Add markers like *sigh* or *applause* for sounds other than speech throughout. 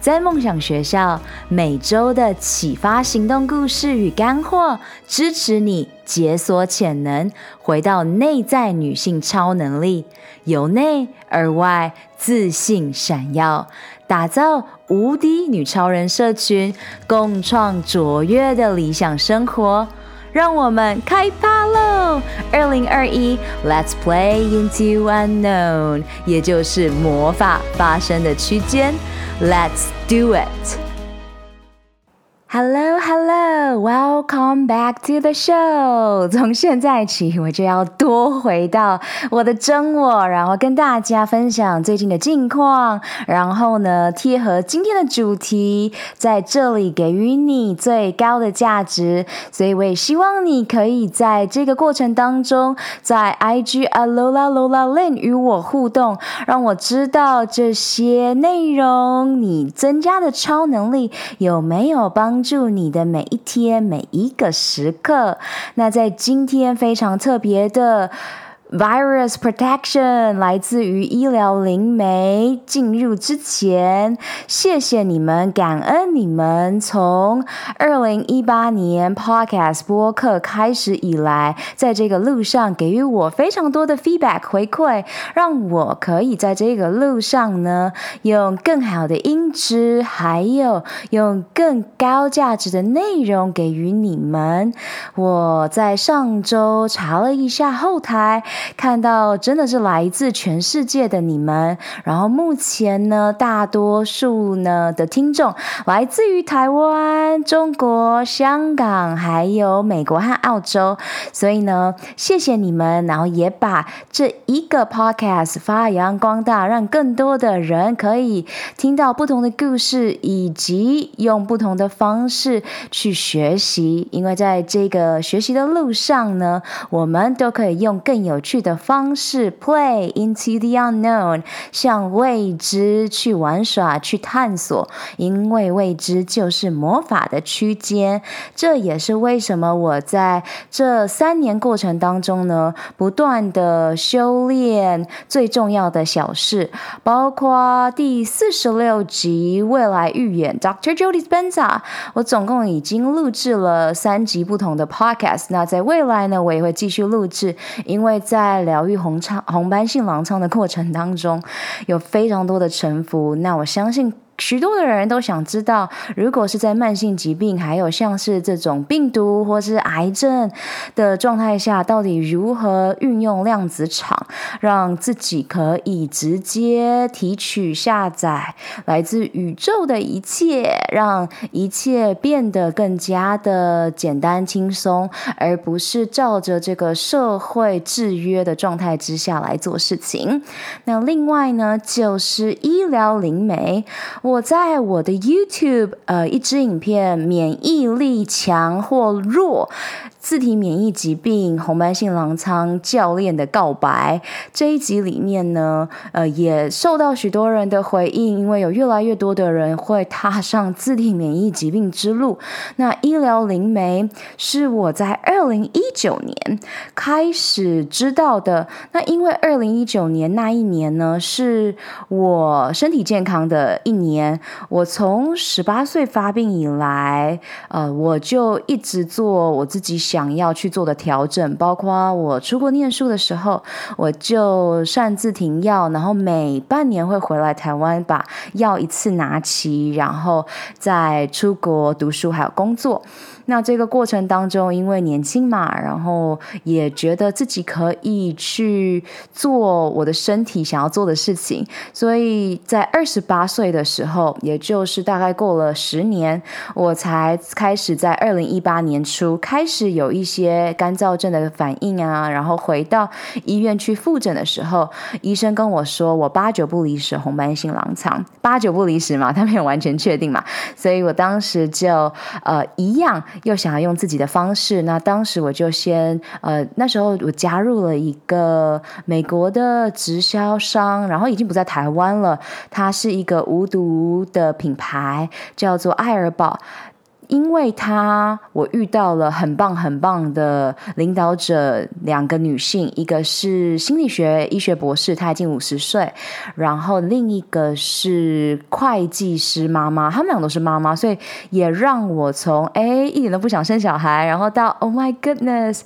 在梦想学校，每周的启发行动故事与干货，支持你解锁潜能，回到内在女性超能力，由内而外自信闪耀，打造无敌女超人社群，共创卓越的理想生活。让我们开趴喽！二零二一，Let's play into unknown，也就是魔法发生的区间。Let's do it! Hello, hello, welcome back to the show. 从现在起，我就要多回到我的真我，然后跟大家分享最近的近况，然后呢，贴合今天的主题，在这里给予你最高的价值。所以我也希望你可以在这个过程当中，在 IG Alola Lola Lin 与我互动，让我知道这些内容你增加的超能力有没有帮。帮助你的每一天，每一个时刻。那在今天非常特别的。Virus protection 来自于医疗灵媒。进入之前，谢谢你们，感恩你们。从二零一八年 Podcast 播客开始以来，在这个路上给予我非常多的 feedback 回馈，让我可以在这个路上呢，用更好的音质，还有用更高价值的内容给予你们。我在上周查了一下后台。看到真的是来自全世界的你们，然后目前呢，大多数呢的听众来自于台湾、中国、香港，还有美国和澳洲，所以呢，谢谢你们，然后也把这一个 podcast 发扬光大，让更多的人可以听到不同的故事，以及用不同的方式去学习，因为在这个学习的路上呢，我们都可以用更有。去的方式，play into the unknown，向未知去玩耍，去探索，因为未知就是魔法的区间。这也是为什么我在这三年过程当中呢，不断的修炼最重要的小事，包括第四十六集未来预言，Dr. Jody Spencer，我总共已经录制了三集不同的 podcast，那在未来呢，我也会继续录制，因为在在疗愈红疮红斑性狼疮的过程当中，有非常多的沉浮。那我相信。许多的人都想知道，如果是在慢性疾病，还有像是这种病毒或是癌症的状态下，到底如何运用量子场，让自己可以直接提取、下载来自宇宙的一切，让一切变得更加的简单轻松，而不是照着这个社会制约的状态之下来做事情。那另外呢，就是医疗灵媒。我在我的 YouTube，呃，一支影片，免疫力强或弱。自体免疫疾病、红斑性狼疮教练的告白这一集里面呢，呃，也受到许多人的回应，因为有越来越多的人会踏上自体免疫疾病之路。那医疗灵媒是我在二零一九年开始知道的。那因为二零一九年那一年呢，是我身体健康的一年。我从十八岁发病以来，呃，我就一直做我自己想。要去做的调整，包括我出国念书的时候，我就擅自停药，然后每半年会回来台湾把药一次拿齐，然后再出国读书还有工作。那这个过程当中，因为年轻嘛，然后也觉得自己可以去做我的身体想要做的事情，所以在二十八岁的时候，也就是大概过了十年，我才开始在二零一八年初开始有一些干燥症的反应啊，然后回到医院去复诊的时候，医生跟我说我八九不离十红斑性狼疮，八九不离十嘛，他没有完全确定嘛，所以我当时就呃一样。又想要用自己的方式，那当时我就先呃，那时候我加入了一个美国的直销商，然后已经不在台湾了，它是一个无毒的品牌，叫做爱尔宝。因为他，我遇到了很棒很棒的领导者，两个女性，一个是心理学医学博士，她已经五十岁，然后另一个是会计师妈妈，她们俩都是妈妈，所以也让我从哎一点都不想生小孩，然后到 Oh my goodness，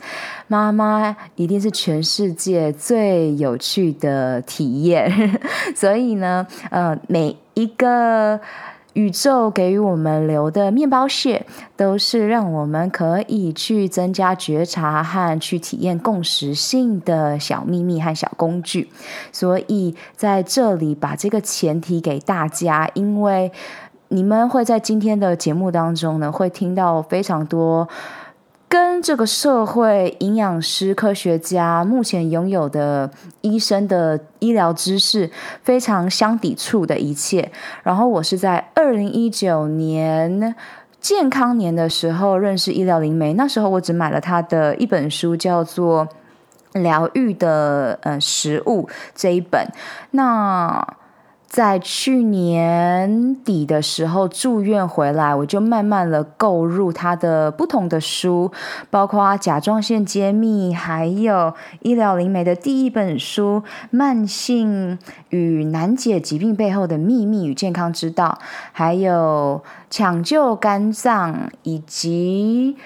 妈妈一定是全世界最有趣的体验，*laughs* 所以呢，呃，每一个。宇宙给予我们留的面包屑，都是让我们可以去增加觉察和去体验共识性的小秘密和小工具。所以在这里把这个前提给大家，因为你们会在今天的节目当中呢，会听到非常多。跟这个社会、营养师、科学家目前拥有的医生的医疗知识非常相抵触的一切。然后我是在二零一九年健康年的时候认识医疗灵媒，那时候我只买了他的一本书，叫做《疗愈的呃食物》这一本。那在去年底的时候住院回来，我就慢慢的购入他的不同的书，包括《甲状腺揭秘》，还有医疗灵媒的第一本书《慢性与难解疾病背后的秘密与健康之道》，还有《抢救肝脏》以及。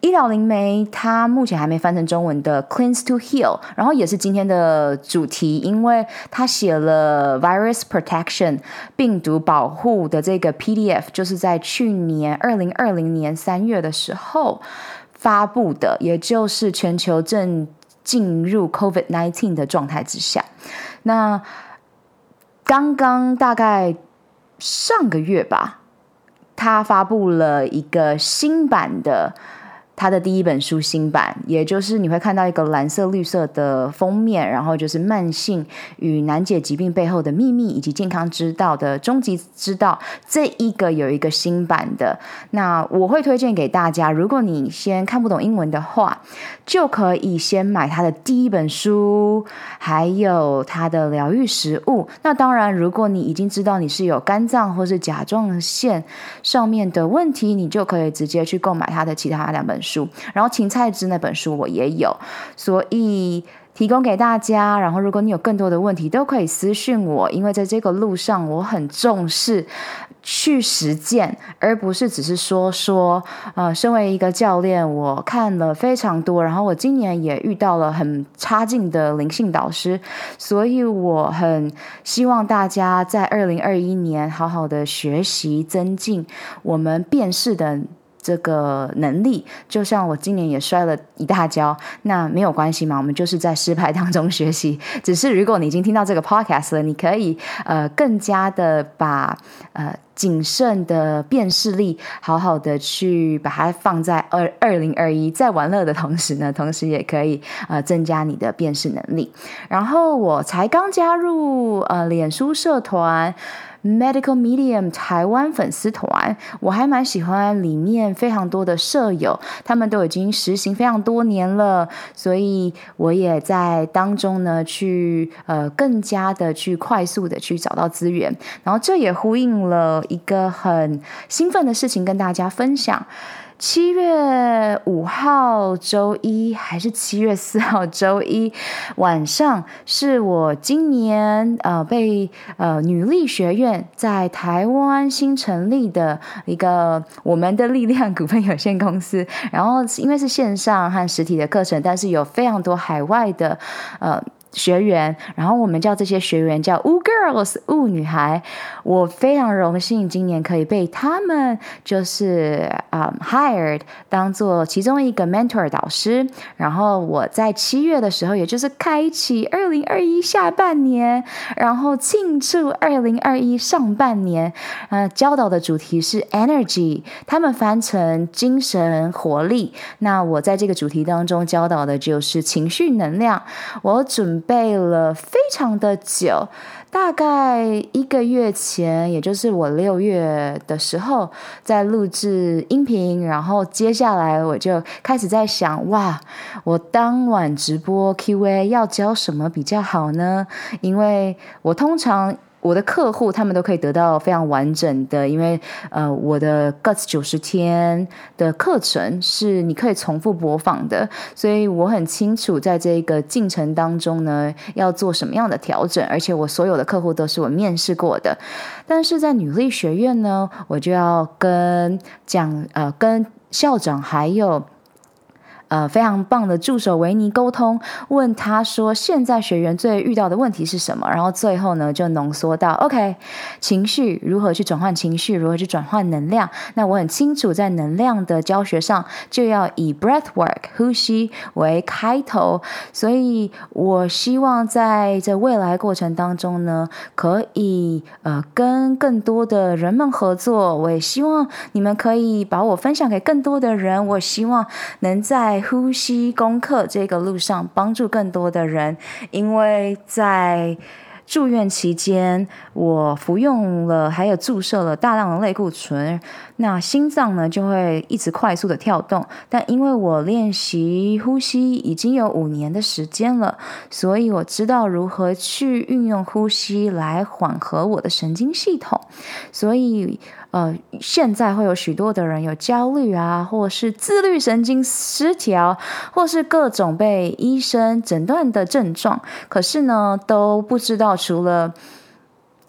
医疗灵媒，它目前还没翻成中文的《，Cleans to Heal》，然后也是今天的主题，因为他写了 Virus Protection 病毒保护的这个 PDF，就是在去年二零二零年三月的时候发布的，也就是全球正进入 COVID-19 的状态之下。那刚刚大概上个月吧，他发布了一个新版的。他的第一本书新版，也就是你会看到一个蓝色、绿色的封面，然后就是慢性与难解疾病背后的秘密以及健康之道的终极之道，这一个有一个新版的。那我会推荐给大家，如果你先看不懂英文的话，就可以先买他的第一本书，还有他的疗愈食物。那当然，如果你已经知道你是有肝脏或是甲状腺上面的问题，你就可以直接去购买他的其他两本书。书，然后芹菜汁那本书我也有，所以提供给大家。然后如果你有更多的问题，都可以私信我，因为在这个路上我很重视去实践，而不是只是说说。呃，身为一个教练，我看了非常多，然后我今年也遇到了很差劲的灵性导师，所以我很希望大家在二零二一年好好的学习增进我们辨识的。这个能力，就像我今年也摔了一大跤，那没有关系嘛，我们就是在失败当中学习。*laughs* 只是如果你已经听到这个 podcast 了，你可以呃更加的把呃谨慎的辨识力，好好的去把它放在二二零二一，在玩乐的同时呢，同时也可以呃增加你的辨识能力。然后我才刚加入呃脸书社团。Medical Medium 台湾粉丝团，我还蛮喜欢里面非常多的舍友，他们都已经实行非常多年了，所以我也在当中呢，去呃更加的去快速的去找到资源，然后这也呼应了一个很兴奋的事情跟大家分享。七月五号周一还是七月四号周一晚上，是我今年呃被呃女力学院在台湾新成立的一个我们的力量股份有限公司。然后因为是线上和实体的课程，但是有非常多海外的呃。学员，然后我们叫这些学员叫 Woo Girls，雾女孩。我非常荣幸今年可以被他们就是啊、hired 当做其中一个 mentor 导师。然后我在七月的时候，也就是开启二零二一下半年，然后庆祝二零二一上半年。呃，教导的主题是 energy，他们翻成精神活力。那我在这个主题当中教导的就是情绪能量。我准。备了非常的久，大概一个月前，也就是我六月的时候，在录制音频，然后接下来我就开始在想，哇，我当晚直播 Q&A 要教什么比较好呢？因为我通常。我的客户他们都可以得到非常完整的，因为呃，我的 Guts 九十天的课程是你可以重复播放的，所以我很清楚在这个进程当中呢，要做什么样的调整，而且我所有的客户都是我面试过的，但是在女力学院呢，我就要跟讲呃跟校长还有。呃，非常棒的助手维尼沟通，问他说，现在学员最遇到的问题是什么？然后最后呢，就浓缩到，OK，情绪如何去转换情绪，如何去转换能量？那我很清楚，在能量的教学上，就要以 breath work 呼吸为开头，所以我希望在这未来过程当中呢，可以呃跟更多的人们合作。我也希望你们可以把我分享给更多的人。我希望能在呼吸功课这个路上帮助更多的人，因为在住院期间，我服用了还有注射了大量的类固醇，那心脏呢就会一直快速的跳动。但因为我练习呼吸已经有五年的时间了，所以我知道如何去运用呼吸来缓和我的神经系统，所以。呃，现在会有许多的人有焦虑啊，或是自律神经失调，或是各种被医生诊断的症状，可是呢，都不知道除了。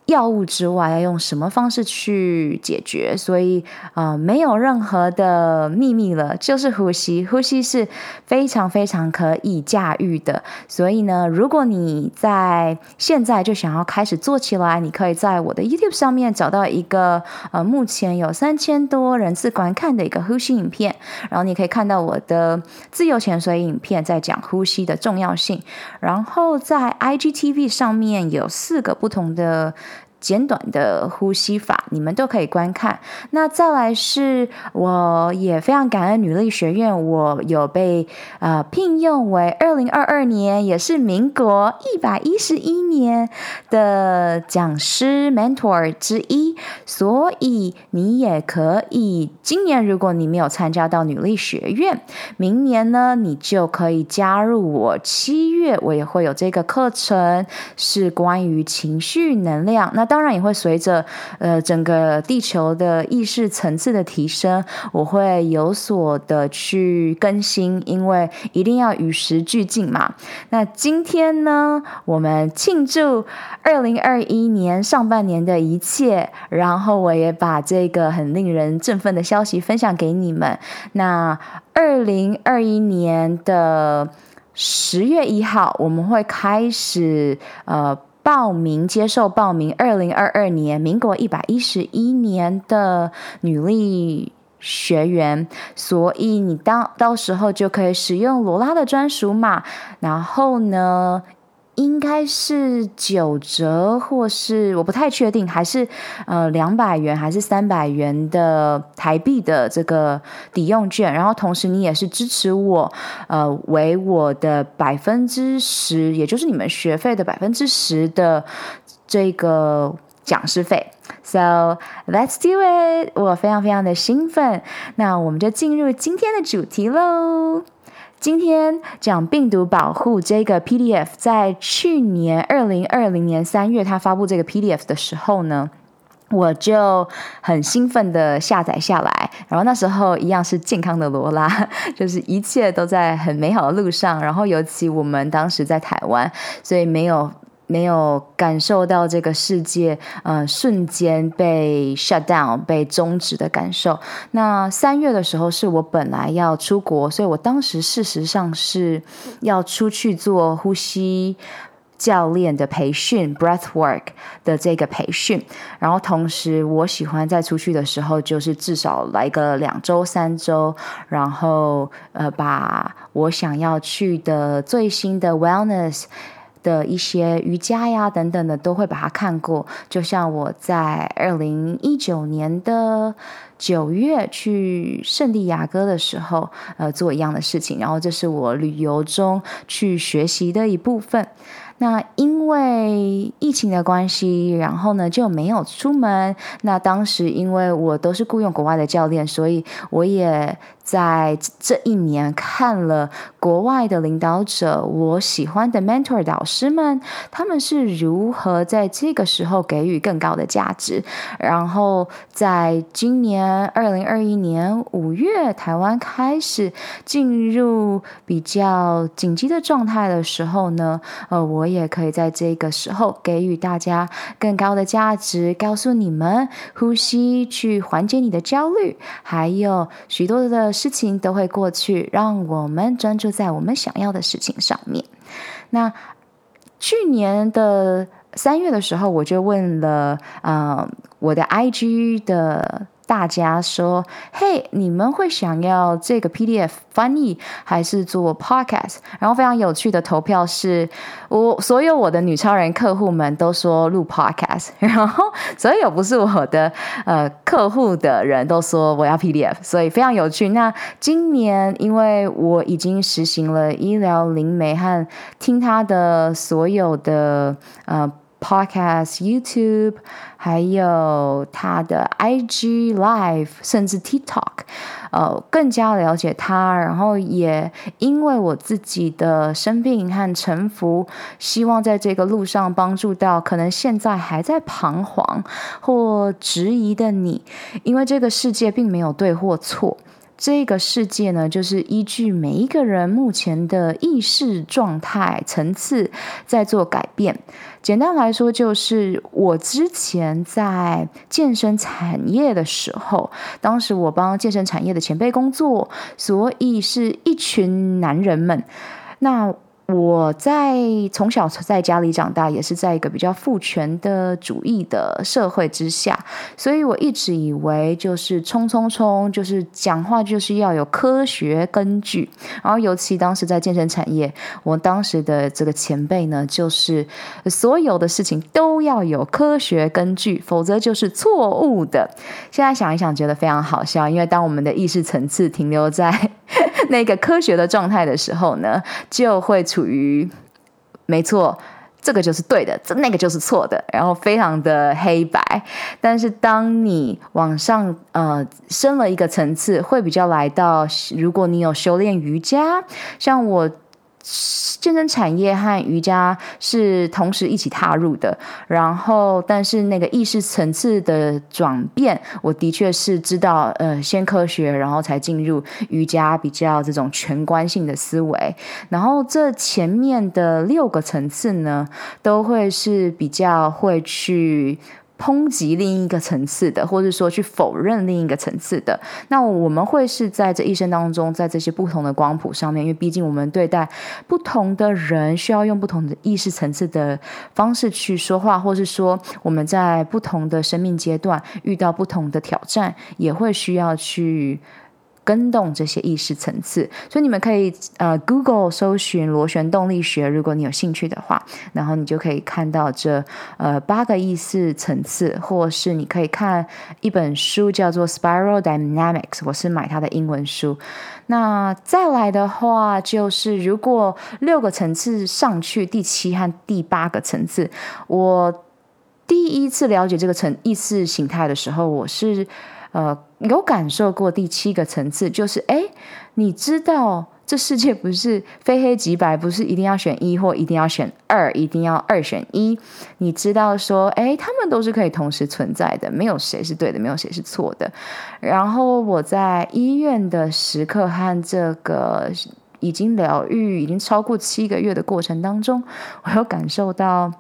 药物之外，要用什么方式去解决？所以，呃，没有任何的秘密了，就是呼吸。呼吸是非常非常可以驾驭的。所以呢，如果你在现在就想要开始做起来，你可以在我的 YouTube 上面找到一个呃，目前有三千多人次观看的一个呼吸影片，然后你可以看到我的自由潜水影片，在讲呼吸的重要性。然后在 IGTV 上面有四个不同的。简短的呼吸法，你们都可以观看。那再来是，我也非常感恩女力学院，我有被呃聘用为二零二二年，也是民国一百一十一年的讲师 mentor 之一。所以你也可以，今年如果你没有参加到女力学院，明年呢，你就可以加入我。七月我也会有这个课程，是关于情绪能量。那当然也会随着呃整个地球的意识层次的提升，我会有所的去更新，因为一定要与时俱进嘛。那今天呢，我们庆祝二零二一年上半年的一切，然后后我也把这个很令人振奋的消息分享给你们。那二零二一年的十月一号，我们会开始呃。报名接受报名，二零二二年民国一百一十一年的女力学员，所以你到到时候就可以使用罗拉的专属码，然后呢，应该是九折，或是我不太确定，还是呃两百元，还是三百元的台币的这个抵用券。然后同时你也是支持我，呃，为我的百分之十，也就是你们学费的百分之十的这个讲师费。So let's do it！我非常非常的兴奋。那我们就进入今天的主题喽。今天讲病毒保护这个 PDF，在去年二零二零年三月，他发布这个 PDF 的时候呢，我就很兴奋的下载下来。然后那时候一样是健康的罗拉，*laughs* 就是一切都在很美好的路上。然后尤其我们当时在台湾，所以没有。没有感受到这个世界，呃，瞬间被 shut down、被终止的感受。那三月的时候是我本来要出国，所以我当时事实上是要出去做呼吸教练的培训 （breath work） 的这个培训。然后同时，我喜欢在出去的时候，就是至少来个两周、三周，然后呃，把我想要去的最新的 wellness。的一些瑜伽呀等等的，都会把它看过。就像我在二零一九年的九月去圣地亚哥的时候，呃，做一样的事情。然后这是我旅游中去学习的一部分。那因为疫情的关系，然后呢就没有出门。那当时因为我都是雇佣国外的教练，所以我也。在这一年看了国外的领导者，我喜欢的 mentor 导师们，他们是如何在这个时候给予更高的价值。然后在今年二零二一年五月，台湾开始进入比较紧急的状态的时候呢，呃，我也可以在这个时候给予大家更高的价值，告诉你们呼吸去缓解你的焦虑，还有许多的。事情都会过去，让我们专注在我们想要的事情上面。那去年的三月的时候，我就问了，呃，我的 IG 的。大家说：“嘿，你们会想要这个 PDF 翻译还是做 Podcast？” 然后非常有趣的投票是，我所有我的女超人客户们都说录 Podcast，*laughs* 然后所有不是我的呃客户的人都说我要 PDF，所以非常有趣。那今年因为我已经实行了医疗灵媒和听他的所有的呃。Podcast、YouTube，还有他的 IG Live，甚至 TikTok，呃，更加了解他。然后也因为我自己的生病和沉浮，希望在这个路上帮助到可能现在还在彷徨或质疑的你，因为这个世界并没有对或错。这个世界呢，就是依据每一个人目前的意识状态层次在做改变。简单来说，就是我之前在健身产业的时候，当时我帮健身产业的前辈工作，所以是一群男人们。那我在从小在家里长大，也是在一个比较父权的主义的社会之下，所以我一直以为就是冲冲冲，就是讲话就是要有科学根据。然后尤其当时在健身产业，我当时的这个前辈呢，就是所有的事情都要有科学根据，否则就是错误的。现在想一想，觉得非常好笑，因为当我们的意识层次停留在 *laughs* 那个科学的状态的时候呢，就会处于没错，这个就是对的，这那个就是错的，然后非常的黑白。但是当你往上呃升了一个层次，会比较来到，如果你有修炼瑜伽，像我。健身产业和瑜伽是同时一起踏入的，然后但是那个意识层次的转变，我的确是知道，呃，先科学，然后才进入瑜伽比较这种全观性的思维，然后这前面的六个层次呢，都会是比较会去。抨击另一个层次的，或者说去否认另一个层次的，那我们会是在这一生当中，在这些不同的光谱上面，因为毕竟我们对待不同的人，需要用不同的意识层次的方式去说话，或是说我们在不同的生命阶段遇到不同的挑战，也会需要去。更动这些意识层次，所以你们可以呃 Google 搜寻螺旋动力学，如果你有兴趣的话，然后你就可以看到这呃八个意识层次，或是你可以看一本书叫做 Spiral Dynamics，我是买它的英文书。那再来的话，就是如果六个层次上去，第七和第八个层次，我第一次了解这个层意识形态的时候，我是。呃，有感受过第七个层次，就是哎，你知道这世界不是非黑即白，不是一定要选一或一定要选二，一定要二选一。你知道说，哎，他们都是可以同时存在的，没有谁是对的，没有谁是错的。然后我在医院的时刻和这个已经疗愈已经超过七个月的过程当中，我有感受到。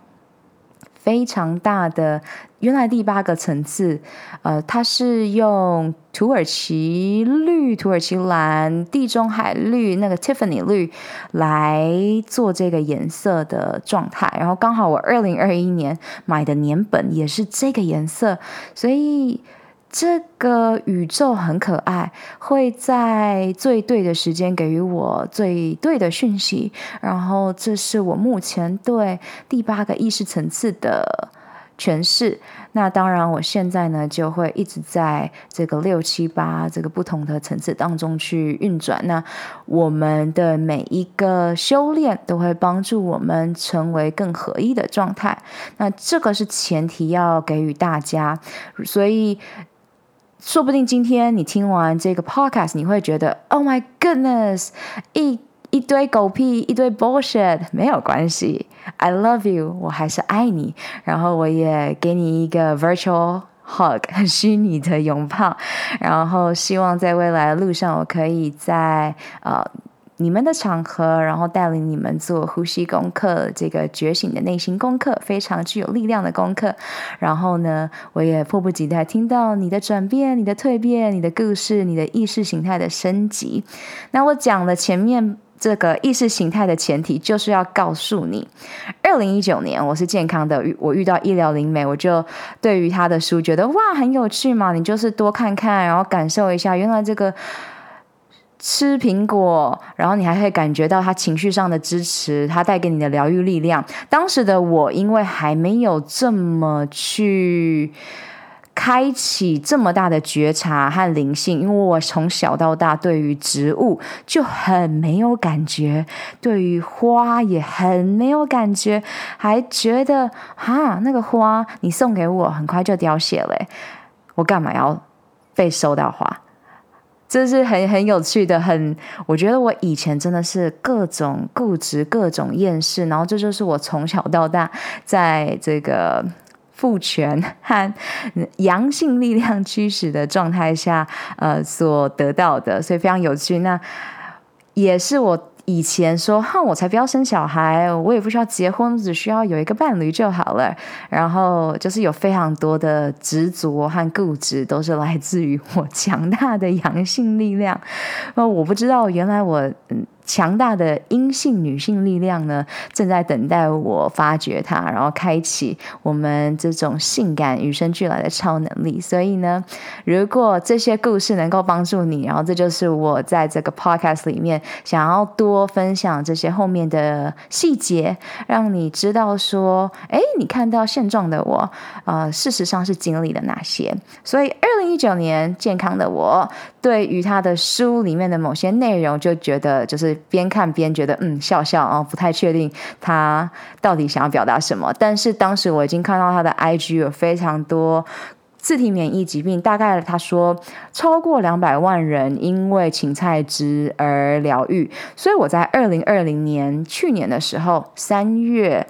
非常大的，原来第八个层次，呃，它是用土耳其绿、土耳其蓝、地中海绿、那个 Tiffany 绿来做这个颜色的状态。然后刚好我二零二一年买的年本也是这个颜色，所以这个宇宙很可爱，会在最对的时间给予我最对的讯息。然后，这是我目前对第八个意识层次的诠释。那当然，我现在呢就会一直在这个六七八这个不同的层次当中去运转。那我们的每一个修炼都会帮助我们成为更合一的状态。那这个是前提要给予大家，所以。说不定今天你听完这个 podcast，你会觉得 “Oh my goodness”，一一堆狗屁，一堆 bullshit，没有关系，I love you，我还是爱你。然后我也给你一个 virtual hug，虚拟的拥抱。然后希望在未来的路上，我可以在呃。你们的场合，然后带领你们做呼吸功课，这个觉醒的内心功课，非常具有力量的功课。然后呢，我也迫不及待听到你的转变、你的蜕变、你的故事、你的意识形态的升级。那我讲了前面这个意识形态的前提，就是要告诉你，二零一九年我是健康的，我遇到医疗灵媒，我就对于他的书觉得哇很有趣嘛，你就是多看看，然后感受一下，原来这个。吃苹果，然后你还会感觉到他情绪上的支持，他带给你的疗愈力量。当时的我，因为还没有这么去开启这么大的觉察和灵性，因为我从小到大对于植物就很没有感觉，对于花也很没有感觉，还觉得哈那个花你送给我很快就凋谢了，我干嘛要被收到花？这是很很有趣的，很我觉得我以前真的是各种固执、各种厌世，然后这就是我从小到大在这个父权和阳性力量驱使的状态下，呃，所得到的，所以非常有趣。那也是我。以前说哼，我才不要生小孩，我也不需要结婚，只需要有一个伴侣就好了。然后就是有非常多的执着和固执，都是来自于我强大的阳性力量。那我不知道，原来我嗯。强大的阴性女性力量呢，正在等待我发掘它，然后开启我们这种性感与生俱来的超能力。所以呢，如果这些故事能够帮助你，然后这就是我在这个 podcast 里面想要多分享这些后面的细节，让你知道说，哎，你看到现状的我，呃，事实上是经历了哪些。所以，二零一九年健康的我，对于他的书里面的某些内容，就觉得就是。边看边觉得嗯，笑笑啊，不太确定他到底想要表达什么。但是当时我已经看到他的 IG 有非常多自体免疫疾病，大概他说超过两百万人因为芹菜汁而疗愈。所以我在二零二零年去年的时候三月。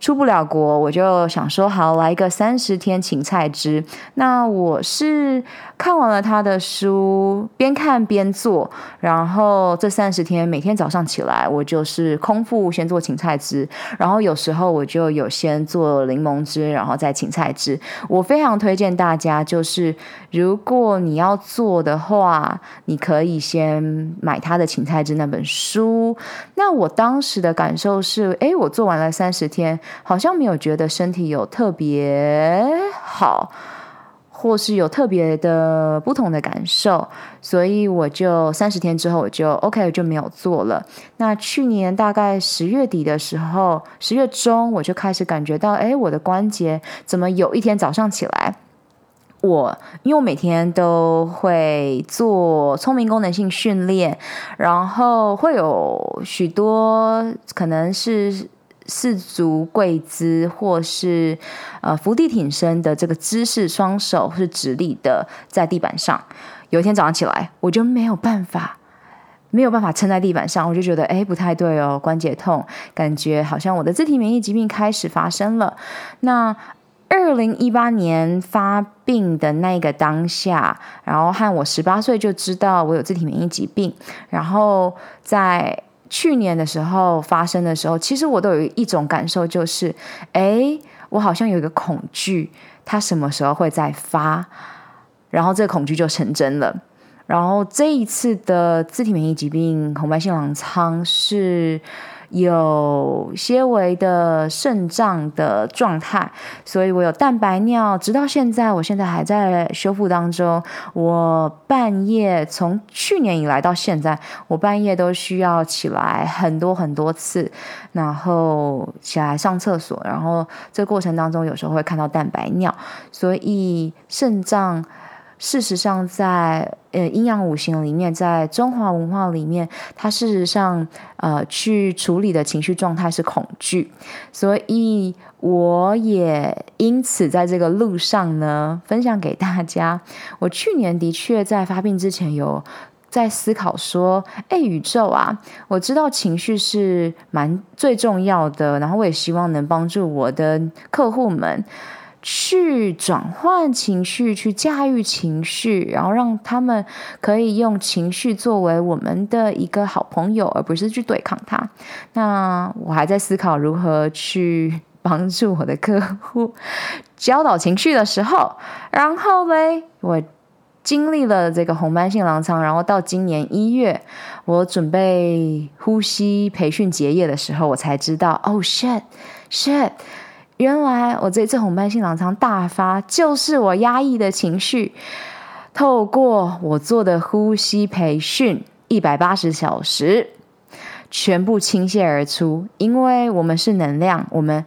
出不了国，我就想说好，来一个三十天芹菜汁。那我是看完了他的书，边看边做。然后这三十天每天早上起来，我就是空腹先做芹菜汁，然后有时候我就有先做柠檬汁，然后再芹菜汁。我非常推荐大家，就是如果你要做的话，你可以先买他的芹菜汁那本书。那我当时的感受是，诶，我做完了三十天。好像没有觉得身体有特别好，或是有特别的不同的感受，所以我就三十天之后我就 OK 就没有做了。那去年大概十月底的时候，十月中我就开始感觉到，哎，我的关节怎么有一天早上起来，我因为我每天都会做聪明功能性训练，然后会有许多可能是。四足跪姿，或是呃伏地挺身的这个姿势，双手是直立的在地板上。有一天早上起来，我就没有办法，没有办法撑在地板上，我就觉得哎不太对哦，关节痛，感觉好像我的自体免疫疾病开始发生了。那二零一八年发病的那个当下，然后和我十八岁就知道我有自体免疫疾病，然后在。去年的时候发生的时候，其实我都有一种感受，就是，哎，我好像有一个恐惧，它什么时候会再发？然后这个恐惧就成真了。然后这一次的自体免疫疾病红斑性狼疮是有些微的肾脏的状态，所以我有蛋白尿，直到现在，我现在还在修复当中。我半夜从去年以来到现在，我半夜都需要起来很多很多次，然后起来上厕所，然后这过程当中有时候会看到蛋白尿，所以肾脏。事实上在，呃阴阳五行里面，在中华文化里面，它事实上呃去处理的情绪状态是恐惧，所以我也因此在这个路上呢，分享给大家。我去年的确在发病之前有在思考说，哎，宇宙啊，我知道情绪是蛮最重要的，然后我也希望能帮助我的客户们。去转换情绪，去驾驭情绪，然后让他们可以用情绪作为我们的一个好朋友，而不是去对抗它。那我还在思考如何去帮助我的客户教导情绪的时候，然后嘞，我经历了这个红斑性狼疮，然后到今年一月，我准备呼吸培训结业的时候，我才知道，哦，shit，shit。原来我这次红斑性狼疮大发，就是我压抑的情绪，透过我做的呼吸培训一百八十小时，全部倾泻而出。因为我们是能量，我们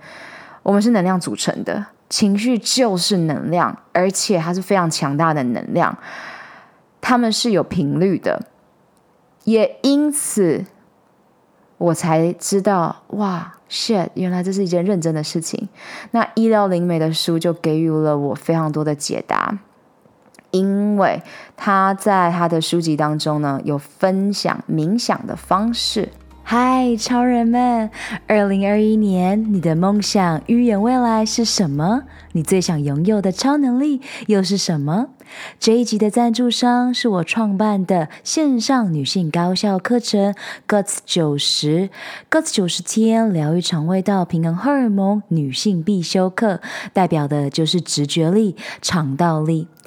我们是能量组成的，情绪就是能量，而且它是非常强大的能量，它们是有频率的，也因此我才知道，哇！shit，原来这是一件认真的事情。那医疗灵媒的书就给予了我非常多的解答，因为他在他的书籍当中呢，有分享冥想的方式。嗨，超人们！二零二一年，你的梦想预言未来是什么？你最想拥有的超能力又是什么？这一集的赞助商是我创办的线上女性高效课程 Guts 九十 Guts 九十天疗愈肠胃道平衡荷尔蒙女性必修课，代表的就是直觉力、肠道力。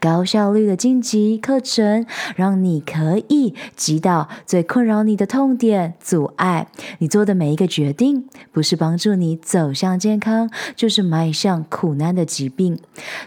高效率的晋级课程，让你可以击倒最困扰你的痛点、阻碍。你做的每一个决定，不是帮助你走向健康，就是迈向苦难的疾病。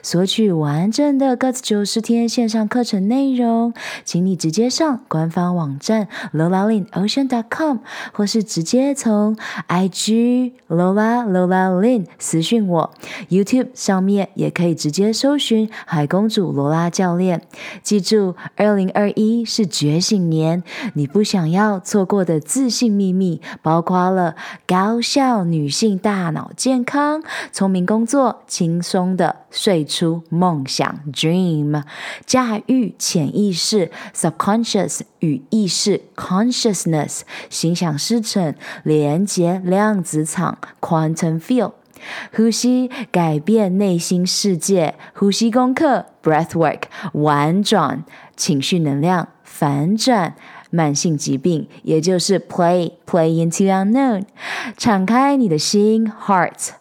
索取完整的 g u t 九十天线上课程内容，请你直接上官方网站 lolalinOcean.com，或是直接从 IG Lola Lola Lin 私讯我。YouTube 上面也可以直接搜寻海公主罗拉教练，记住，二零二一是觉醒年，你不想要错过的自信秘密，包括了高效女性大脑健康、聪明工作、轻松的睡出梦想 （dream）、驾驭潜意识 （subconscious） 与意识 （consciousness）、心想事成、连接量子场 （quantum field）。呼吸改变内心世界，呼吸功课 （Breathwork） 玩转情绪能量反转慢性疾病，也就是 Play Play into unknown，敞开你的心 （Heart）。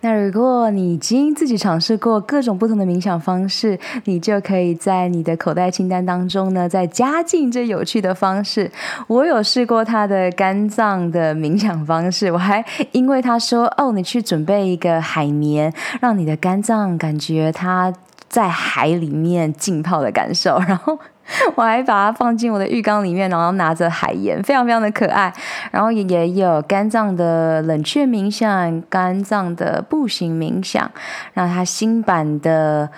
那如果你已经自己尝试过各种不同的冥想方式，你就可以在你的口袋清单当中呢，再加进这有趣的方式。我有试过他的肝脏的冥想方式，我还因为他说哦，你去准备一个海绵，让你的肝脏感觉它在海里面浸泡的感受，然后。*laughs* 我还把它放进我的浴缸里面，然后拿着海盐，非常非常的可爱。然后也也有肝脏的冷却冥想，肝脏的步行冥想，然后它新版的。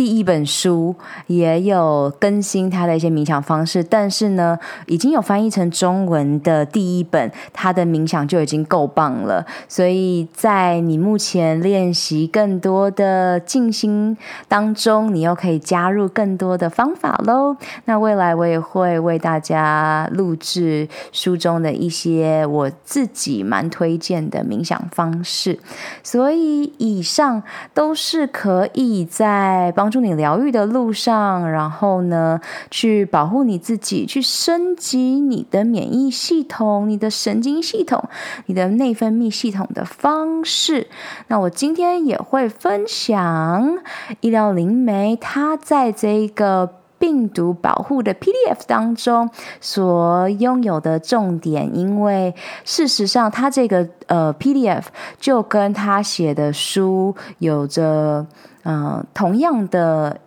第一本书也有更新它的一些冥想方式，但是呢，已经有翻译成中文的第一本，它的冥想就已经够棒了。所以在你目前练习更多的静心当中，你又可以加入更多的方法喽。那未来我也会为大家录制书中的一些我自己蛮推荐的冥想方式。所以以上都是可以在帮。帮助你疗愈的路上，然后呢，去保护你自己，去升级你的免疫系统、你的神经系统、你的内分泌系统的方式。那我今天也会分享医疗灵媒它在这个病毒保护的 PDF 当中所拥有的重点，因为事实上，它这个呃 PDF 就跟他写的书有着。嗯、同样的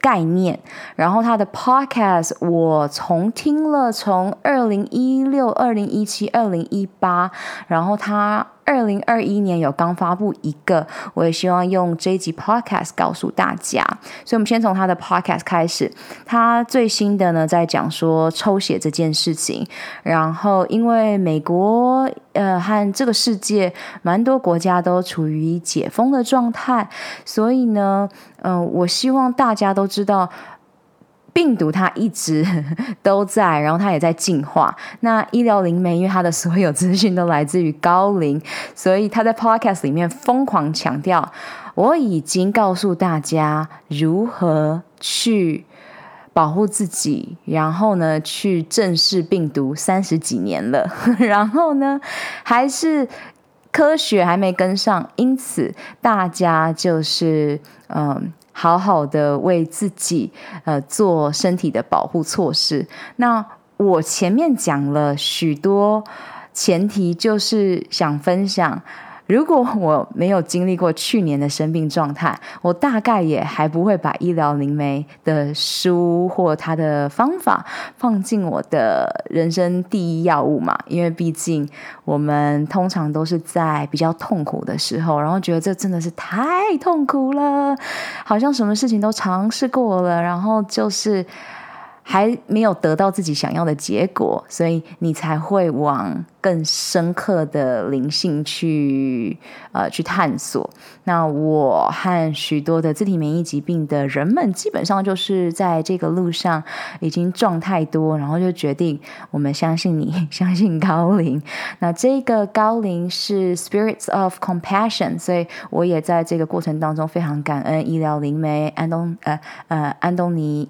概念，然后他的 podcast 我从听了，从二零一六、二零一七、二零一八，然后他。二零二一年有刚发布一个，我也希望用这一集 podcast 告诉大家。所以，我们先从他的 podcast 开始。他最新的呢，在讲说抽血这件事情。然后，因为美国呃和这个世界蛮多国家都处于解封的状态，所以呢，嗯、我希望大家都知道。病毒它一直 *laughs* 都在，然后它也在进化。那医疗灵媒，因为它的所有资讯都来自于高龄，所以他在 podcast 里面疯狂强调，我已经告诉大家如何去保护自己，然后呢，去正视病毒三十几年了，*laughs* 然后呢，还是科学还没跟上，因此大家就是嗯。好好的为自己呃做身体的保护措施。那我前面讲了许多前提，就是想分享。如果我没有经历过去年的生病状态，我大概也还不会把医疗灵媒的书或他的方法放进我的人生第一要务嘛。因为毕竟我们通常都是在比较痛苦的时候，然后觉得这真的是太痛苦了，好像什么事情都尝试过了，然后就是。还没有得到自己想要的结果，所以你才会往更深刻的灵性去呃去探索。那我和许多的自体免疫疾病的人们，基本上就是在这个路上已经撞太多，然后就决定我们相信你，相信高灵。那这个高灵是 Spirits of Compassion，所以我也在这个过程当中非常感恩医疗灵媒安东呃呃安东尼。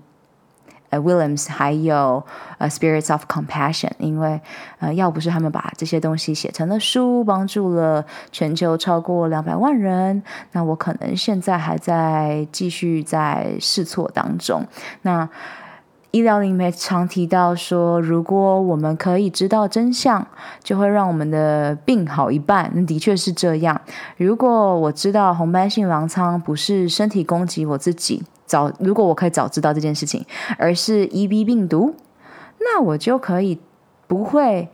呃，Williams 还有呃，Spirits of Compassion，因为呃，要不是他们把这些东西写成了书，帮助了全球超过两百万人，那我可能现在还在继续在试错当中。那医疗里面常提到说，如果我们可以知道真相，就会让我们的病好一半。那的确是这样。如果我知道红斑性狼疮不是身体攻击我自己，早如果我可以早知道这件事情，而是 EB 病毒，那我就可以不会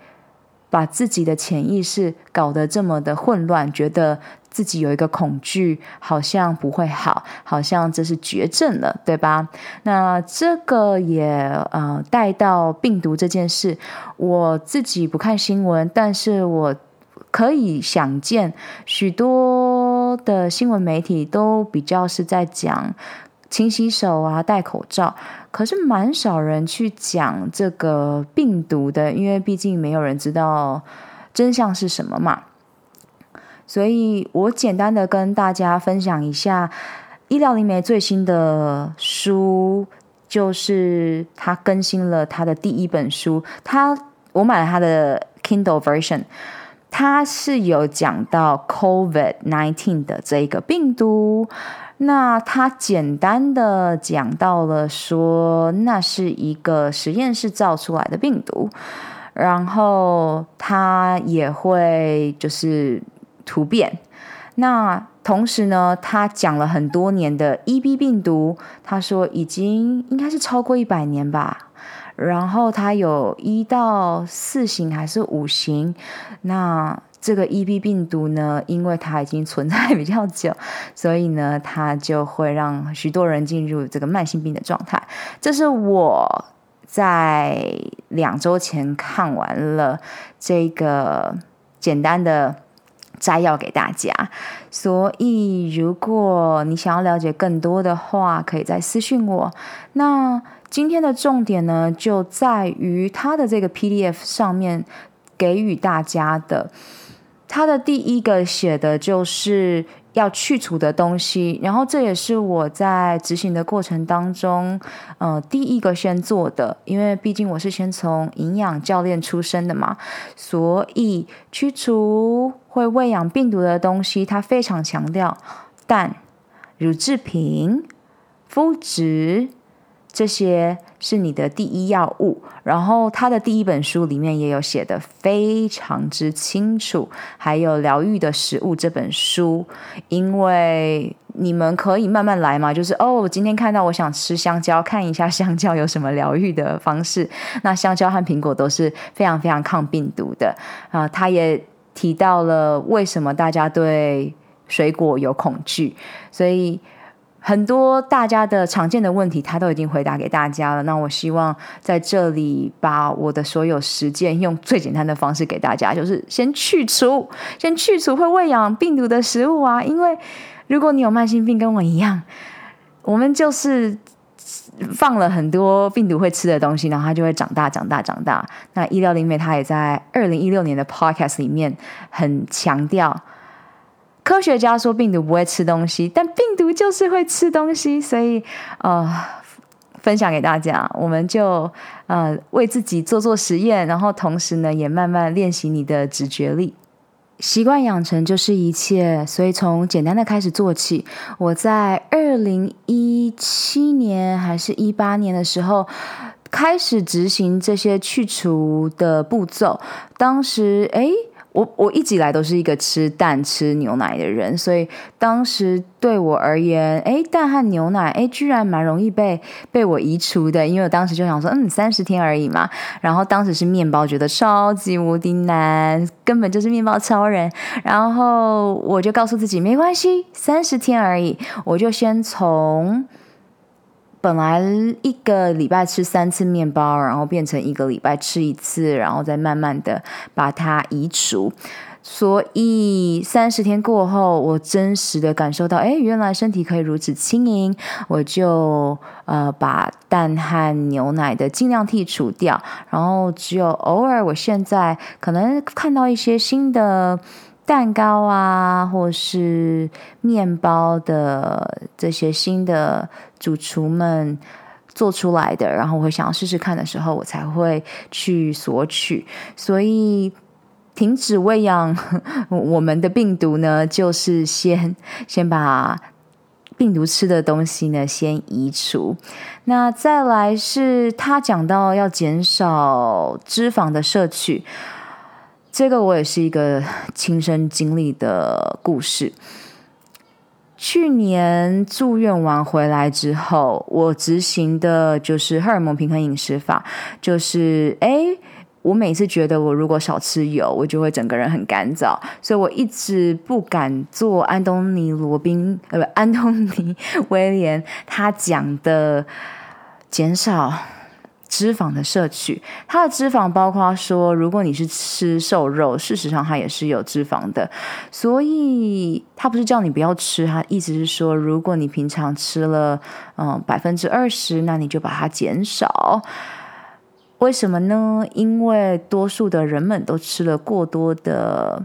把自己的潜意识搞得这么的混乱，觉得。自己有一个恐惧，好像不会好，好像这是绝症了，对吧？那这个也呃带到病毒这件事。我自己不看新闻，但是我可以想见，许多的新闻媒体都比较是在讲勤洗手啊、戴口罩，可是蛮少人去讲这个病毒的，因为毕竟没有人知道真相是什么嘛。所以我简单的跟大家分享一下，医疗灵媒最新的书，就是他更新了他的第一本书。他我买了他的 Kindle version，他是有讲到 COVID-19 的这一个病毒。那他简单的讲到了说，那是一个实验室造出来的病毒，然后他也会就是。突变，那同时呢，他讲了很多年的 EB 病毒，他说已经应该是超过一百年吧。然后他有一到四型还是五型，那这个 EB 病毒呢，因为它已经存在比较久，*laughs* 所以呢，它就会让许多人进入这个慢性病的状态。这是我在两周前看完了这个简单的。摘要给大家，所以如果你想要了解更多的话，可以再私信我。那今天的重点呢，就在于它的这个 PDF 上面给予大家的，他的第一个写的就是。要去除的东西，然后这也是我在执行的过程当中，呃，第一个先做的，因为毕竟我是先从营养教练出身的嘛，所以去除会喂养病毒的东西，他非常强调蛋、乳制品、麸质。这些是你的第一要务，然后他的第一本书里面也有写得非常之清楚，还有疗愈的食物这本书，因为你们可以慢慢来嘛，就是哦，今天看到我想吃香蕉，看一下香蕉有什么疗愈的方式。那香蕉和苹果都是非常非常抗病毒的啊。他也提到了为什么大家对水果有恐惧，所以。很多大家的常见的问题，他都已经回答给大家了。那我希望在这里把我的所有实践用最简单的方式给大家，就是先去除，先去除会喂养病毒的食物啊。因为如果你有慢性病，跟我一样，我们就是放了很多病毒会吃的东西，然后它就会长大、长大、长大。那医疗灵媒他也在二零一六年的 Podcast 里面很强调。科学家说病毒不会吃东西，但病毒就是会吃东西，所以呃，分享给大家，我们就呃为自己做做实验，然后同时呢也慢慢练习你的直觉力。习惯养成就是一切，所以从简单的开始做起。我在二零一七年还是一八年的时候开始执行这些去除的步骤，当时哎。我我一直以来都是一个吃蛋吃牛奶的人，所以当时对我而言，哎，蛋和牛奶，哎，居然蛮容易被被我移除的，因为我当时就想说，嗯，三十天而已嘛。然后当时是面包，觉得超级无敌难，根本就是面包超人。然后我就告诉自己，没关系，三十天而已，我就先从。本来一个礼拜吃三次面包，然后变成一个礼拜吃一次，然后再慢慢的把它移除。所以三十天过后，我真实的感受到，哎，原来身体可以如此轻盈。我就呃把蛋和牛奶的尽量剔除掉，然后只有偶尔，我现在可能看到一些新的。蛋糕啊，或是面包的这些新的主厨们做出来的，然后我会想要试试看的时候，我才会去索取。所以停止喂养 *laughs* 我们的病毒呢，就是先 *laughs* 先把病毒吃的东西呢，先移除。那再来是他讲到要减少脂肪的摄取，这个我也是一个亲身经历的故事。去年住院完回来之后，我执行的就是荷尔蒙平衡饮食法，就是诶我每次觉得我如果少吃油，我就会整个人很干燥，所以我一直不敢做安东尼罗宾呃不安东尼威廉他讲的减少脂肪的摄取。它的脂肪包括说，如果你是吃瘦肉，事实上它也是有脂肪的，所以他不是叫你不要吃，他意思是说，如果你平常吃了嗯百分之二十，那你就把它减少。为什么呢？因为多数的人们都吃了过多的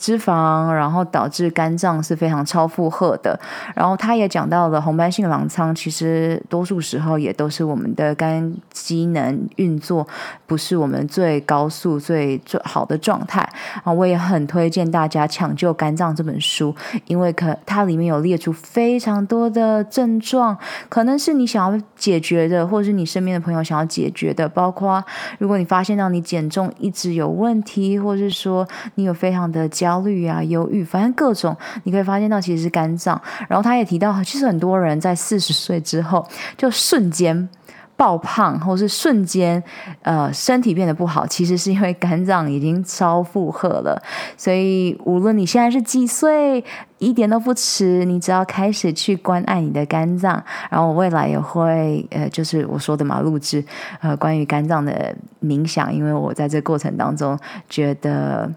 脂肪，然后导致肝脏是非常超负荷的。然后他也讲到了红斑性狼疮，其实多数时候也都是我们的肝机能运作不是我们最高速、最最好的状态啊。我也很推荐大家《抢救肝脏》这本书，因为可它里面有列出非常多的症状，可能是你想要解决的，或者是你身边的朋友想要解决的。包括如果你发现到你减重一直有问题，或者是说你有非常的焦。焦虑啊，忧郁，反正各种，你可以发现到其实是肝脏。然后他也提到，其实很多人在四十岁之后就瞬间爆胖，或是瞬间呃身体变得不好，其实是因为肝脏已经超负荷了。所以无论你现在是几岁，一点都不迟，你只要开始去关爱你的肝脏。然后我未来也会呃，就是我说的嘛，录制呃关于肝脏的冥想，因为我在这过程当中觉得。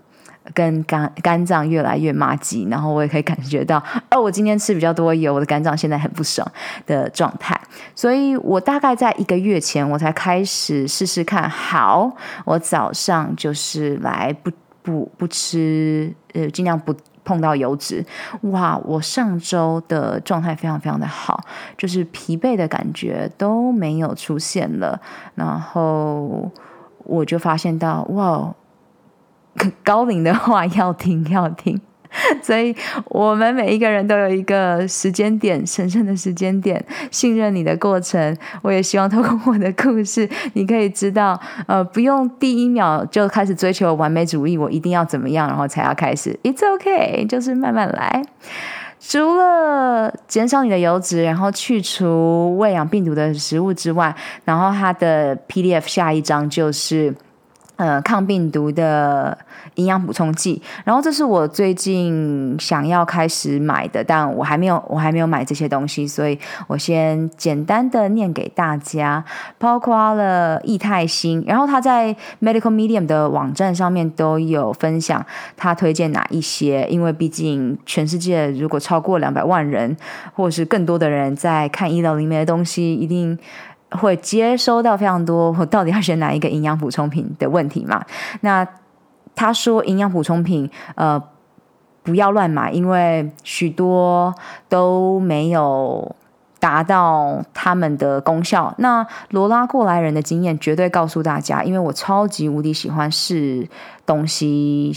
跟肝肝脏越来越麻吉，然后我也可以感觉到，哦，我今天吃比较多油，我的肝脏现在很不爽的状态。所以我大概在一个月前，我才开始试试看。好，我早上就是来不不不吃，呃，尽量不碰到油脂。哇，我上周的状态非常非常的好，就是疲惫的感觉都没有出现了。然后我就发现到，哇。高龄的话要听要听，*laughs* 所以我们每一个人都有一个时间点，神圣的时间点，信任你的过程。我也希望透过我的故事，你可以知道，呃，不用第一秒就开始追求完美主义，我一定要怎么样，然后才要开始。It's OK，就是慢慢来。除了减少你的油脂，然后去除喂养病毒的食物之外，然后它的 PDF 下一章就是。呃，抗病毒的营养补充剂，然后这是我最近想要开始买的，但我还没有，我还没有买这些东西，所以我先简单的念给大家，包括了益泰新，然后他在 Medical Medium 的网站上面都有分享，他推荐哪一些，因为毕竟全世界如果超过两百万人，或者是更多的人在看医疗里面的东西，一定。会接收到非常多，我到底要选哪一个营养补充品的问题嘛？那他说营养补充品，呃，不要乱买，因为许多都没有达到他们的功效。那罗拉过来人的经验绝对告诉大家，因为我超级无敌喜欢试。东西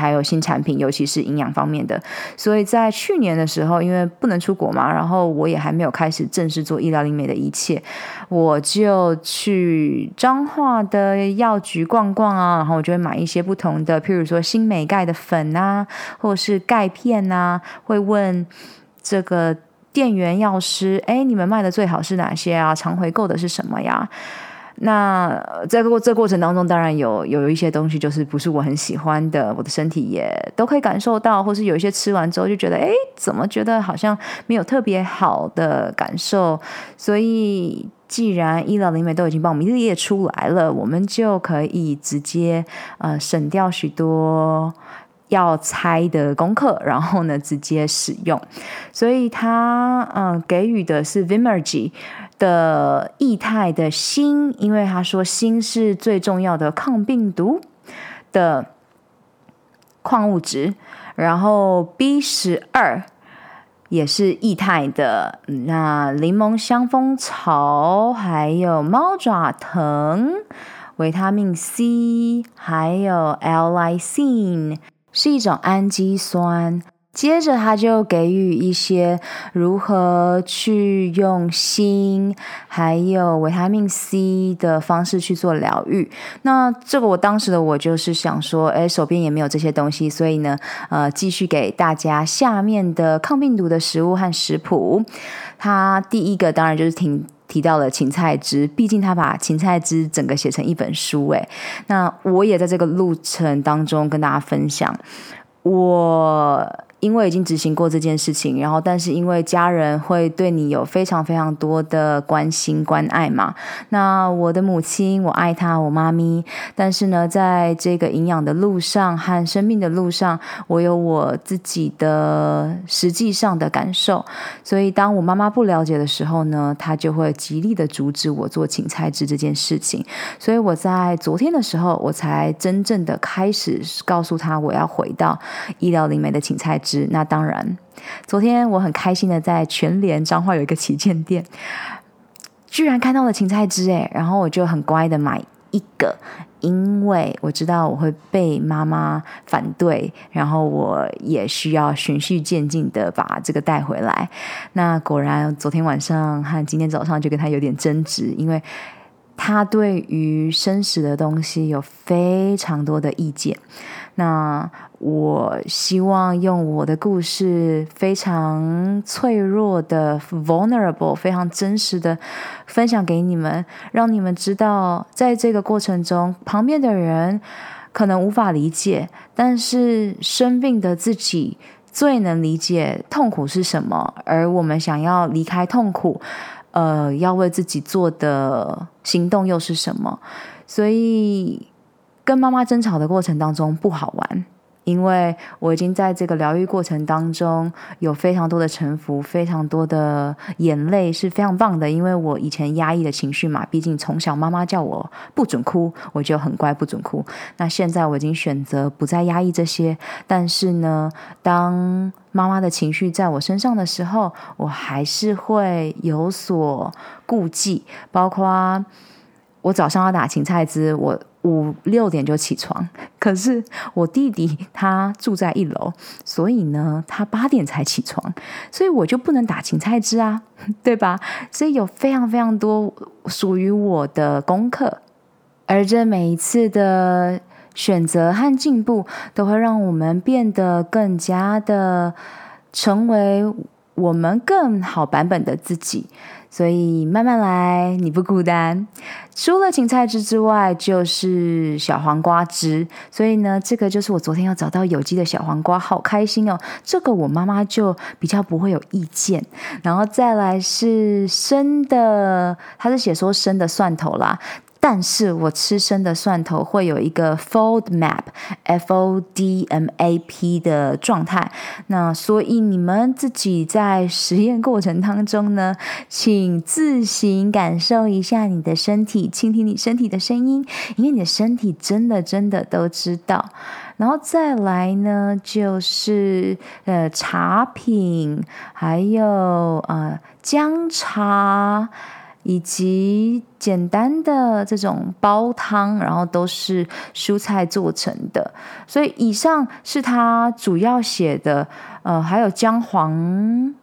还有新产品，尤其是营养方面的。所以在去年的时候，因为不能出国嘛，然后我也还没有开始正式做医疗灵媒的一切，我就去彰化的药局逛逛啊，然后我就会买一些不同的，譬如说新美钙的粉啊，或者是钙片啊，会问这个店员药师：“哎，你们卖的最好是哪些啊？常回购的是什么呀？”那在过这过程当中，当然有有一些东西就是不是我很喜欢的，我的身体也都可以感受到，或是有一些吃完之后就觉得，哎，怎么觉得好像没有特别好的感受？所以，既然医疗灵媒都已经帮我们列出来了，我们就可以直接呃省掉许多要猜的功课，然后呢直接使用。所以他嗯、给予的是 Vimergy 的液态的锌，因为他说锌是最重要的抗病毒的矿物质，然后 B 十二也是液态的，那柠檬香蜂草还有猫爪藤，维他命 C 还有 L-Lysine 是一种氨基酸。接着他就给予一些如何去用锌还有维他命 C 的方式去做疗愈。那这个我当时的我就是想说，哎，手边也没有这些东西，所以呢，呃，继续给大家下面的抗病毒的食物和食谱。他第一个当然就是挺提到了芹菜汁，毕竟他把芹菜汁整个写成一本书，哎，那我也在这个路程当中跟大家分享我。因为已经执行过这件事情，然后但是因为家人会对你有非常非常多的关心关爱嘛，那我的母亲我爱她，我妈咪，但是呢，在这个营养的路上和生命的路上，我有我自己的实际上的感受，所以当我妈妈不了解的时候呢，她就会极力的阻止我做芹菜汁这件事情，所以我在昨天的时候，我才真正的开始告诉她我要回到医疗灵媒的芹菜汁。那当然，昨天我很开心的在全联彰化有一个旗舰店，居然看到了芹菜汁诶，然后我就很乖的买一个，因为我知道我会被妈妈反对，然后我也需要循序渐进的把这个带回来。那果然昨天晚上和今天早上就跟他有点争执，因为他对于生食的东西有非常多的意见。那我希望用我的故事，非常脆弱的 vulnerable，非常真实的分享给你们，让你们知道，在这个过程中，旁边的人可能无法理解，但是生病的自己最能理解痛苦是什么，而我们想要离开痛苦，呃，要为自己做的行动又是什么？所以。跟妈妈争吵的过程当中不好玩，因为我已经在这个疗愈过程当中有非常多的臣服，非常多的眼泪是非常棒的。因为我以前压抑的情绪嘛，毕竟从小妈妈叫我不准哭，我就很乖不准哭。那现在我已经选择不再压抑这些，但是呢，当妈妈的情绪在我身上的时候，我还是会有所顾忌，包括我早上要打芹菜汁，我。五六点就起床，*laughs* 可是我弟弟他住在一楼，所以呢，他八点才起床，所以我就不能打芹菜汁啊，*laughs* 对吧？所以有非常非常多属于我的功课，而这每一次的选择和进步，都会让我们变得更加的成为我们更好版本的自己。所以慢慢来，你不孤单。除了芹菜汁之外，就是小黄瓜汁。所以呢，这个就是我昨天要找到有机的小黄瓜，好开心哦！这个我妈妈就比较不会有意见。然后再来是生的，它是写说生的蒜头啦。但是我吃生的蒜头会有一个 fold map f o d m a p 的状态。那所以你们自己在实验过程当中呢，请自行感受一下你的身体，倾听你身体的声音，因为你的身体真的真的都知道。然后再来呢，就是呃茶品，还有呃姜茶。以及简单的这种煲汤，然后都是蔬菜做成的，所以以上是他主要写的，呃，还有姜黄。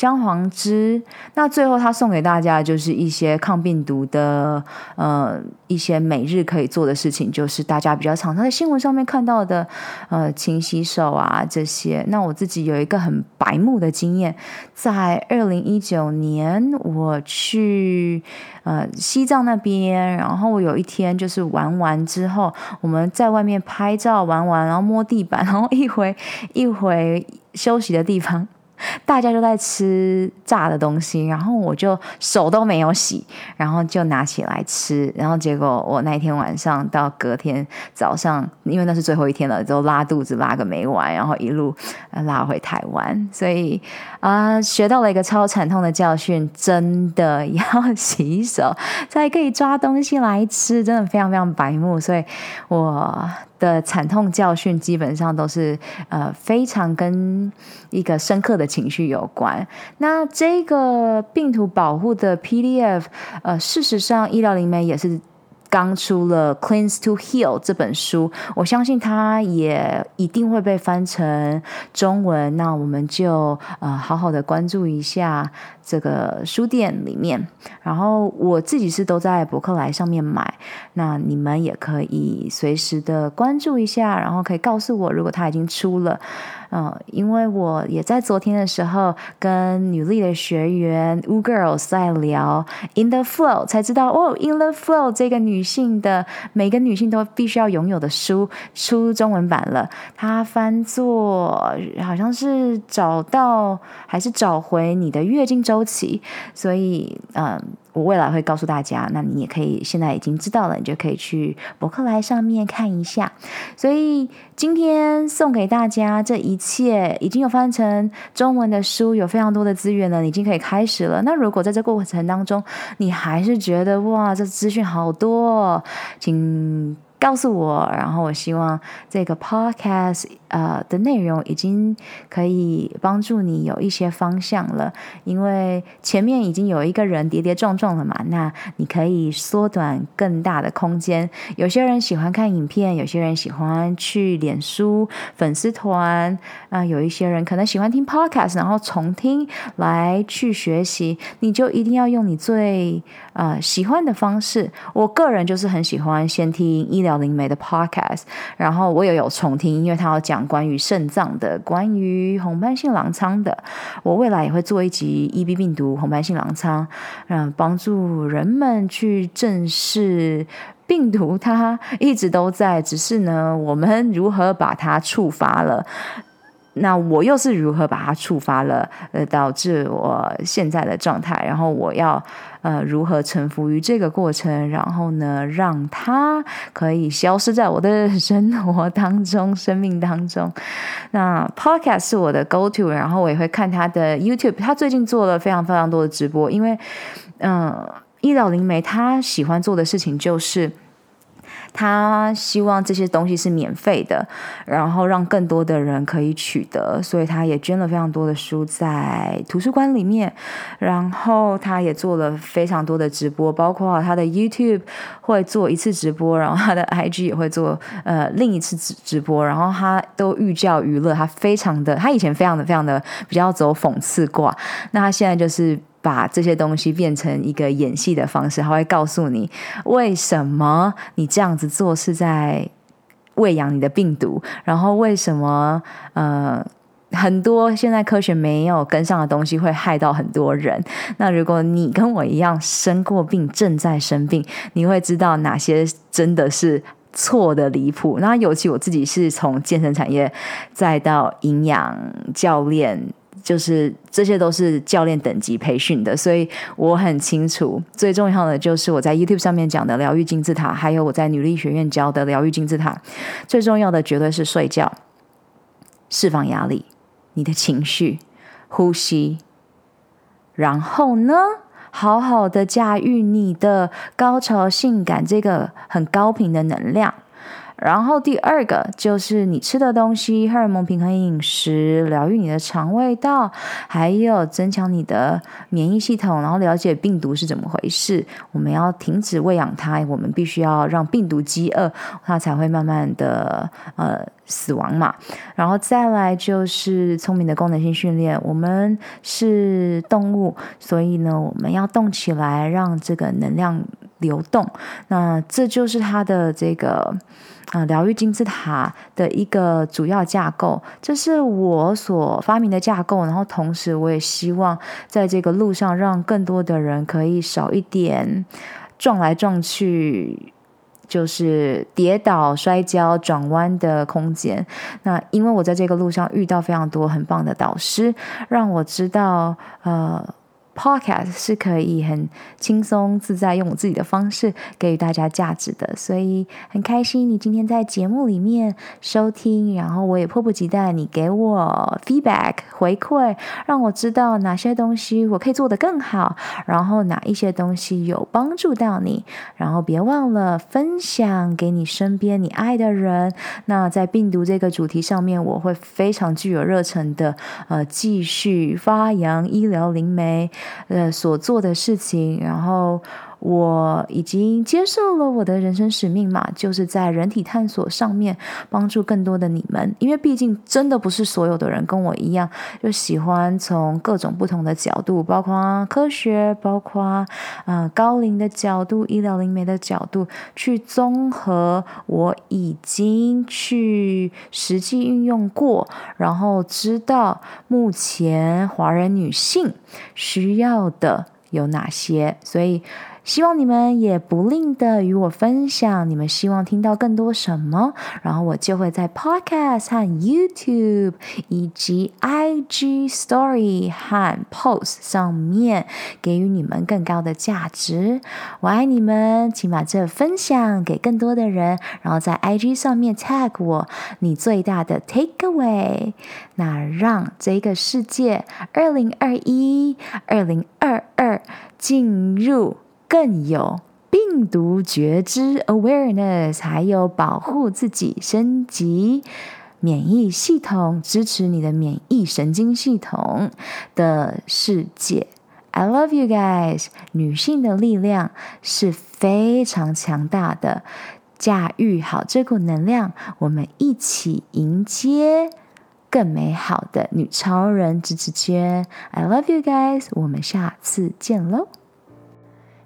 姜黄汁，那最后他送给大家就是一些抗病毒的，呃，一些每日可以做的事情，就是大家比较常常在新闻上面看到的，呃，勤洗手啊这些。那我自己有一个很白目的经验，在二零一九年我去呃西藏那边，然后我有一天就是玩完之后，我们在外面拍照玩完，然后摸地板，然后一回一回休息的地方。大家都在吃炸的东西，然后我就手都没有洗，然后就拿起来吃，然后结果我那天晚上到隔天早上，因为那是最后一天了，就拉肚子拉个没完，然后一路拉回台湾，所以啊、学到了一个超惨痛的教训，真的要洗手 *laughs* 才可以抓东西来吃，真的非常非常白目，所以我。的惨痛教训基本上都是呃非常跟一个深刻的情绪有关。那这个病毒保护的 PDF，呃，事实上医疗里面也是刚出了《Cleans to Heal》这本书，我相信它也一定会被翻成中文。那我们就呃好好的关注一下这个书店里面。然后我自己是都在博客来上面买，那你们也可以随时的关注一下，然后可以告诉我如果它已经出了。嗯，因为我也在昨天的时候跟女力的学员 Ugirls 在聊 In the Flow，才知道哦，In the Flow 这个女性的每个女性都必须要拥有的书出中文版了。它翻作好像是找到还是找回你的月经周期，所以嗯。我未来会告诉大家，那你也可以现在已经知道了，你就可以去博客来上面看一下。所以今天送给大家这一切已经有翻成中文的书，有非常多的资源了，已经可以开始了。那如果在这过程当中，你还是觉得哇，这资讯好多，请。告诉我，然后我希望这个 podcast 呃的内容已经可以帮助你有一些方向了，因为前面已经有一个人跌跌撞撞了嘛，那你可以缩短更大的空间。有些人喜欢看影片，有些人喜欢去脸书粉丝团啊、有一些人可能喜欢听 podcast，然后重听来去学习，你就一定要用你最呃喜欢的方式。我个人就是很喜欢先听医疗。灵媒的 podcast，然后我也有重听，因为他要讲关于肾脏的，关于红斑性狼疮的。我未来也会做一集 EB 病毒、红斑性狼疮，嗯，帮助人们去正视病毒，它一直都在，只是呢，我们如何把它触发了？那我又是如何把它触发了，呃，导致我现在的状态？然后我要呃如何臣服于这个过程？然后呢，让它可以消失在我的生活当中、生命当中。*laughs* 那 Podcast 是我的 Go To，然后我也会看他的 YouTube。他最近做了非常非常多的直播，因为嗯、呃，医疗灵媒他喜欢做的事情就是。他希望这些东西是免费的，然后让更多的人可以取得，所以他也捐了非常多的书在图书馆里面，然后他也做了非常多的直播，包括他的 YouTube 会做一次直播，然后他的 IG 也会做呃另一次直直播，然后他都寓教于乐，他非常的，他以前非常的非常的比较走讽刺挂，那他现在就是。把这些东西变成一个演戏的方式，他会告诉你为什么你这样子做是在喂养你的病毒，然后为什么呃很多现在科学没有跟上的东西会害到很多人。那如果你跟我一样生过病，正在生病，你会知道哪些真的是错的离谱。那尤其我自己是从健身产业再到营养教练。就是这些都是教练等级培训的，所以我很清楚。最重要的就是我在 YouTube 上面讲的疗愈金字塔，还有我在女力学院教的疗愈金字塔。最重要的绝对是睡觉，释放压力，你的情绪，呼吸，然后呢，好好的驾驭你的高潮性感这个很高频的能量。然后第二个就是你吃的东西，荷尔蒙平衡饮食，疗愈你的肠胃道，还有增强你的免疫系统，然后了解病毒是怎么回事。我们要停止喂养它，我们必须要让病毒饥饿，它才会慢慢的呃死亡嘛。然后再来就是聪明的功能性训练。我们是动物，所以呢，我们要动起来，让这个能量流动。那这就是它的这个。啊，疗愈金字塔的一个主要架构，这是我所发明的架构。然后同时，我也希望在这个路上，让更多的人可以少一点撞来撞去，就是跌倒、摔跤、转弯的空间。那因为我在这个路上遇到非常多很棒的导师，让我知道，呃。Podcast 是可以很轻松自在，用我自己的方式给予大家价值的，所以很开心你今天在节目里面收听，然后我也迫不及待你给我 feedback 回馈，让我知道哪些东西我可以做得更好，然后哪一些东西有帮助到你，然后别忘了分享给你身边你爱的人。那在病毒这个主题上面，我会非常具有热忱的，呃，继续发扬医疗灵媒。呃，所做的事情，然后我已经接受了我的人生使命嘛，就是在人体探索上面帮助更多的你们。因为毕竟真的不是所有的人跟我一样，就喜欢从各种不同的角度，包括科学，包括啊、高龄的角度、医疗灵媒的角度，去综合我已经去实际运用过，然后知道目前华人女性需要的有哪些，所以。希望你们也不吝的与我分享你们希望听到更多什么，然后我就会在 Podcast 和 YouTube 以及 IG Story 和 Post 上面给予你们更高的价值。我爱你们，请把这分享给更多的人，然后在 IG 上面 tag 我你最大的 Takeaway，那让这个世界二零二一、二零二二进入。更有病毒觉知 awareness，还有保护自己、升级免疫系统、支持你的免疫神经系统的世界。I love you guys。女性的力量是非常强大的，驾驭好这股能量，我们一起迎接更美好的女超人支持圈。I love you guys，我们下次见喽。